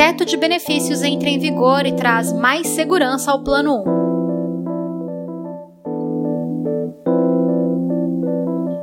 teto de benefícios entra em vigor e traz mais segurança ao Plano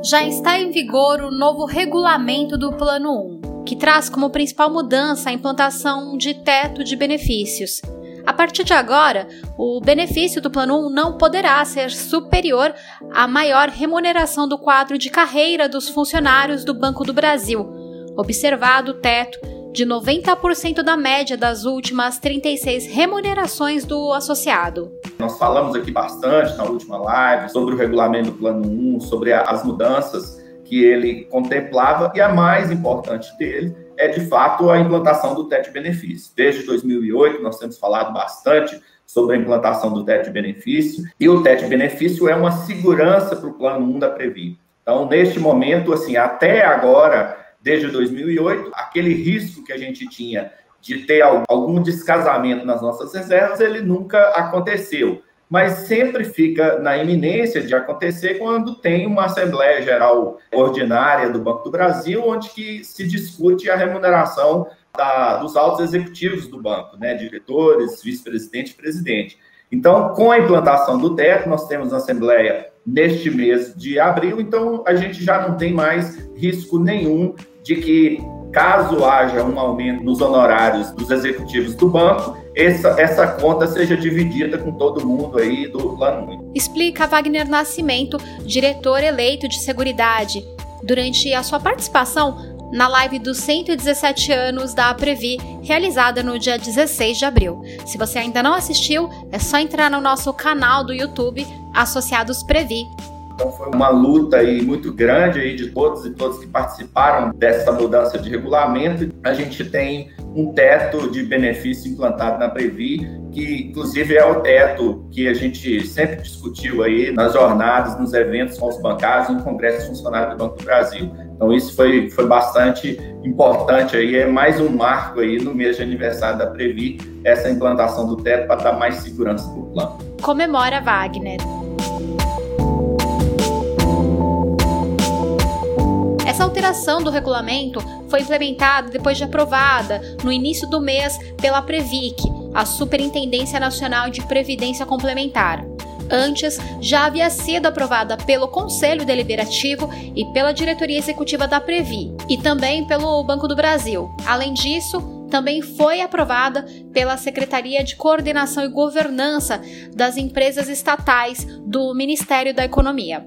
1. Já está em vigor o novo regulamento do Plano 1, que traz como principal mudança a implantação de teto de benefícios. A partir de agora, o benefício do Plano 1 não poderá ser superior à maior remuneração do quadro de carreira dos funcionários do Banco do Brasil, observado o teto de 90% da média das últimas 36 remunerações do associado. Nós falamos aqui bastante na última live sobre o regulamento do Plano 1, sobre as mudanças que ele contemplava e a mais importante dele é de fato a implantação do teto de benefício. Desde 2008 nós temos falado bastante sobre a implantação do teto de benefício e o teto de benefício é uma segurança para o plano 1 da Previ. Então, neste momento, assim, até agora, desde 2008, aquele risco que a gente tinha de ter algum descasamento nas nossas reservas, ele nunca aconteceu. Mas sempre fica na iminência de acontecer quando tem uma Assembleia Geral Ordinária do Banco do Brasil, onde que se discute a remuneração da, dos altos executivos do banco, né, diretores, vice-presidente e presidente. Então, com a implantação do teto, nós temos a Assembleia neste mês de abril, então a gente já não tem mais risco nenhum de que, caso haja um aumento nos honorários dos executivos do banco, essa, essa conta seja dividida com todo mundo aí do plano 1. Explica Wagner Nascimento, diretor eleito de Seguridade, durante a sua participação na live dos 117 anos da Previ, realizada no dia 16 de abril. Se você ainda não assistiu, é só entrar no nosso canal do YouTube Associados Previ então foi uma luta aí muito grande aí de todos e todas que participaram dessa mudança de regulamento. A gente tem um teto de benefício implantado na Previ, que inclusive é o teto que a gente sempre discutiu aí nas jornadas, nos eventos com os bancários, no Congresso Funcionário do Banco do Brasil. Então isso foi, foi bastante importante aí, é mais um marco aí no mês de aniversário da Previ, essa implantação do teto para dar mais segurança para o plano. Comemora Wagner. Essa alteração do regulamento foi implementada depois de aprovada no início do mês pela Previc, a Superintendência Nacional de Previdência Complementar. Antes, já havia sido aprovada pelo Conselho Deliberativo e pela Diretoria Executiva da Previ, e também pelo Banco do Brasil. Além disso, também foi aprovada pela Secretaria de Coordenação e Governança das Empresas Estatais do Ministério da Economia.